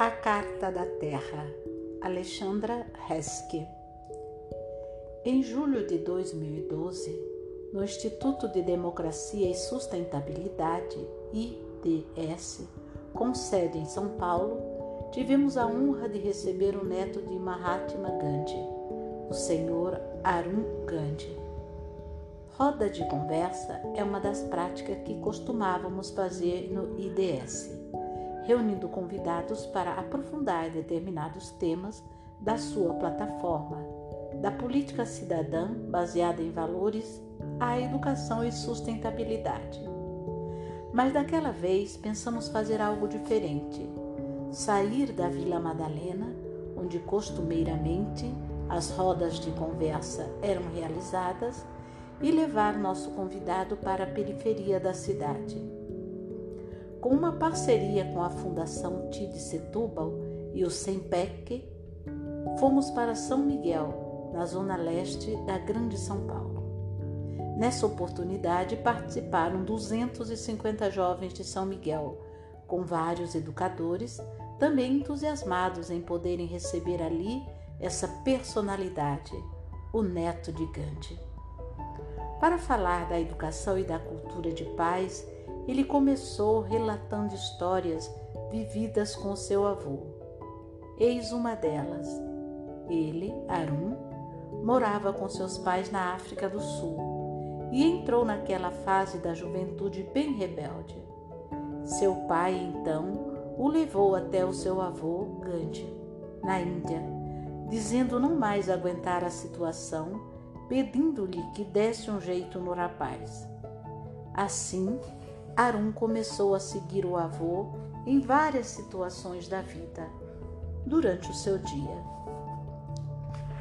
A Carta da Terra, Alexandra Hesque. Em julho de 2012, no Instituto de Democracia e Sustentabilidade, IDS, com sede em São Paulo, tivemos a honra de receber o neto de Mahatma Gandhi, o senhor Arun Gandhi. Roda de conversa é uma das práticas que costumávamos fazer no IDS reunindo convidados para aprofundar determinados temas da sua plataforma, da política cidadã baseada em valores à educação e sustentabilidade. Mas daquela vez pensamos fazer algo diferente, sair da Vila Madalena, onde costumeiramente as rodas de conversa eram realizadas, e levar nosso convidado para a periferia da cidade com uma parceria com a Fundação Tide Setúbal e o SEMPEC, fomos para São Miguel, na zona leste da Grande São Paulo. Nessa oportunidade participaram 250 jovens de São Miguel, com vários educadores, também entusiasmados em poderem receber ali essa personalidade, o neto de Gandhi. Para falar da educação e da cultura de paz ele começou relatando histórias vividas com seu avô. Eis uma delas. Ele, Arun, morava com seus pais na África do Sul e entrou naquela fase da juventude bem rebelde. Seu pai, então, o levou até o seu avô, Gandhi, na Índia, dizendo não mais aguentar a situação, pedindo-lhe que desse um jeito no rapaz. Assim, Arum começou a seguir o avô em várias situações da vida durante o seu dia.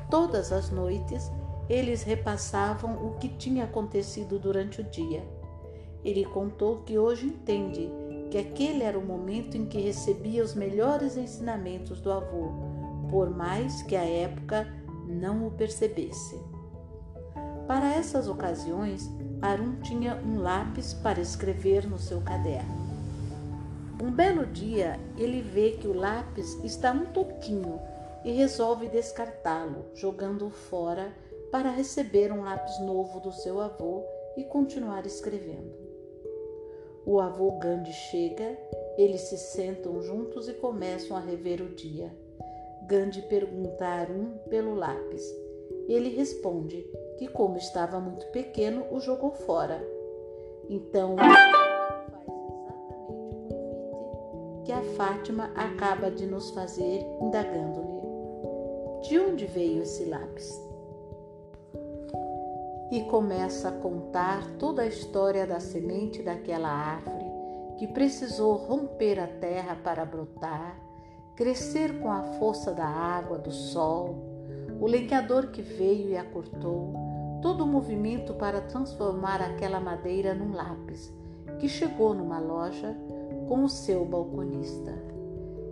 Todas as noites, eles repassavam o que tinha acontecido durante o dia. Ele contou que hoje entende que aquele era o momento em que recebia os melhores ensinamentos do avô, por mais que a época não o percebesse. Para essas ocasiões, Arun tinha um lápis para escrever no seu caderno. Um belo dia, ele vê que o lápis está um toquinho e resolve descartá-lo, jogando-o fora para receber um lápis novo do seu avô e continuar escrevendo. O avô Gandhi chega, eles se sentam juntos e começam a rever o dia. Gandhi pergunta a Arun pelo lápis. Ele responde que, como estava muito pequeno, o jogou fora. Então, faz exatamente o convite que a Fátima acaba de nos fazer, indagando-lhe: De onde veio esse lápis? E começa a contar toda a história da semente daquela árvore que precisou romper a terra para brotar, crescer com a força da água, do sol, o lenhador que veio e a cortou, todo o movimento para transformar aquela madeira num lápis, que chegou numa loja com o seu balconista.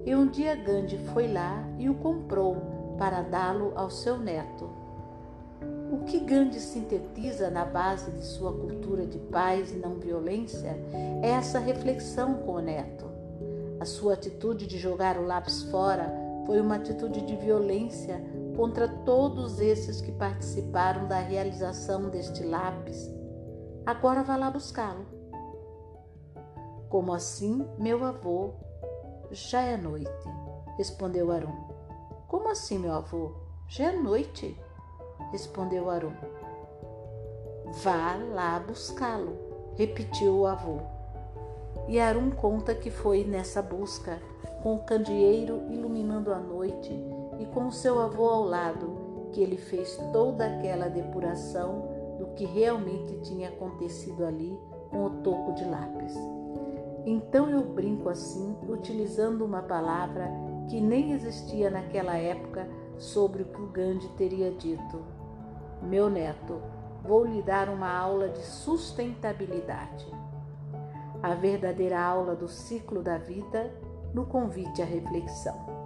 E um dia Gandhi foi lá e o comprou para dá-lo ao seu neto. O que Gandhi sintetiza na base de sua cultura de paz e não violência é essa reflexão com o neto. A sua atitude de jogar o lápis fora foi uma atitude de violência contra todos esses que participaram da realização deste lápis. Agora vá lá buscá-lo. Como assim, meu avô? Já é noite, respondeu Arum. Como assim, meu avô? Já é noite, respondeu Arum. Vá lá buscá-lo, repetiu o avô. E Arum conta que foi nessa busca, com o candeeiro iluminando a noite e com seu avô ao lado, que ele fez toda aquela depuração do que realmente tinha acontecido ali com o toco de lápis. Então eu brinco assim, utilizando uma palavra que nem existia naquela época sobre o que o Gandhi teria dito. Meu neto, vou lhe dar uma aula de sustentabilidade. A verdadeira aula do ciclo da vida no convite à reflexão.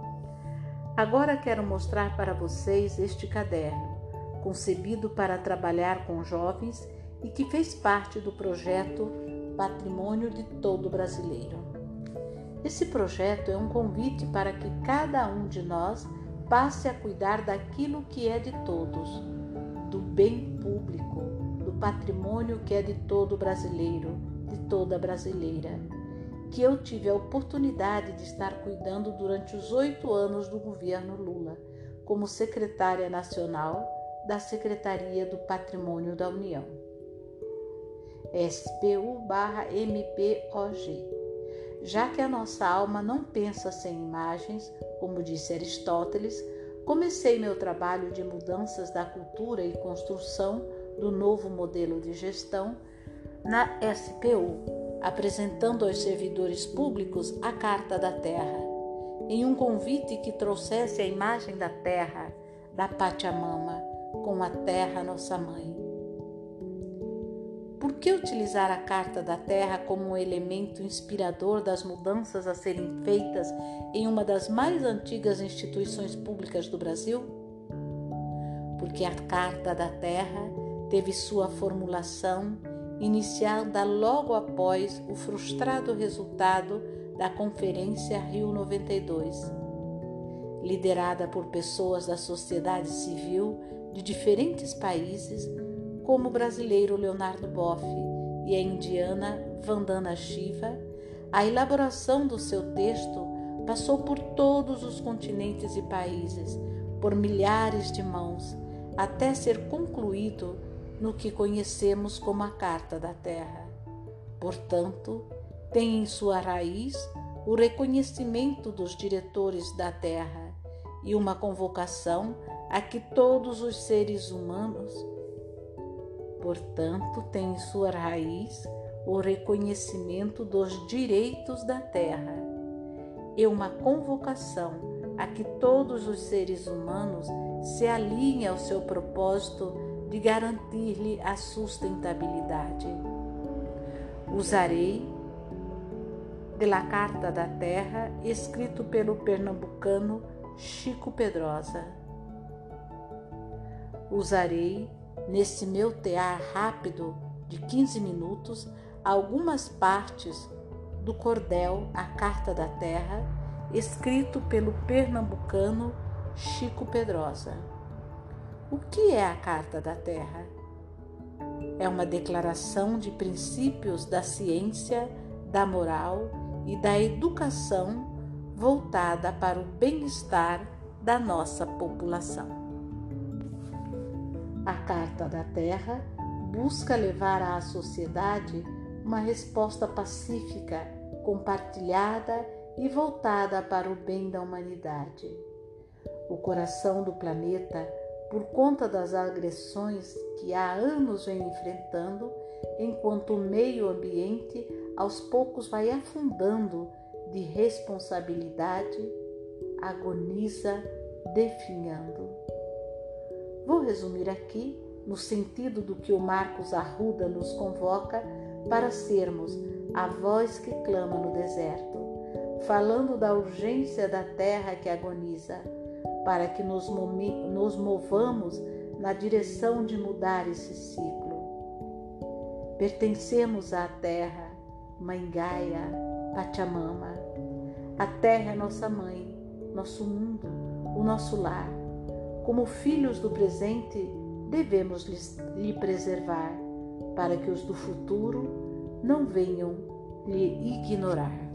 Agora quero mostrar para vocês este caderno, concebido para trabalhar com jovens e que fez parte do projeto Patrimônio de Todo Brasileiro. Esse projeto é um convite para que cada um de nós passe a cuidar daquilo que é de todos, do bem público, do patrimônio que é de todo brasileiro, de toda brasileira, que eu tive a oportunidade de estar cuidando durante os oito anos do governo Lula, como secretária nacional da Secretaria do Patrimônio da União. SPU/MPOG já que a nossa alma não pensa sem imagens, como disse Aristóteles, comecei meu trabalho de mudanças da cultura e construção do novo modelo de gestão na SPU, apresentando aos servidores públicos a Carta da Terra, em um convite que trouxesse a imagem da terra, da Pachamama, com a terra nossa mãe. Por que utilizar a Carta da Terra como um elemento inspirador das mudanças a serem feitas em uma das mais antigas instituições públicas do Brasil? Porque a Carta da Terra teve sua formulação iniciada logo após o frustrado resultado da Conferência Rio 92, liderada por pessoas da sociedade civil de diferentes países como o brasileiro Leonardo Boff e a indiana Vandana Shiva, a elaboração do seu texto passou por todos os continentes e países, por milhares de mãos, até ser concluído no que conhecemos como a Carta da Terra. Portanto, tem em sua raiz o reconhecimento dos diretores da Terra e uma convocação a que todos os seres humanos Portanto, tem em sua raiz o reconhecimento dos direitos da terra e uma convocação a que todos os seres humanos se alinhem ao seu propósito de garantir-lhe a sustentabilidade. Usarei de la Carta da Terra, escrito pelo pernambucano Chico Pedrosa. Usarei nesse meu tear rápido de 15 minutos, algumas partes do cordel A Carta da Terra, escrito pelo pernambucano Chico Pedrosa. O que é a Carta da Terra? É uma declaração de princípios da ciência, da moral e da educação voltada para o bem-estar da nossa população. A Carta da Terra busca levar à sociedade uma resposta pacífica, compartilhada e voltada para o bem da humanidade. O coração do planeta, por conta das agressões que há anos vem enfrentando, enquanto o meio ambiente aos poucos vai afundando de responsabilidade, agoniza, definhando. Vou resumir aqui, no sentido do que o Marcos Arruda nos convoca para sermos a voz que clama no deserto, falando da urgência da terra que agoniza, para que nos, nos movamos na direção de mudar esse ciclo. Pertencemos à terra, Mãe Gaia, Pachamama. A terra é nossa mãe, nosso mundo, o nosso lar como filhos do presente, devemos lhe preservar, para que os do futuro não venham lhe ignorar.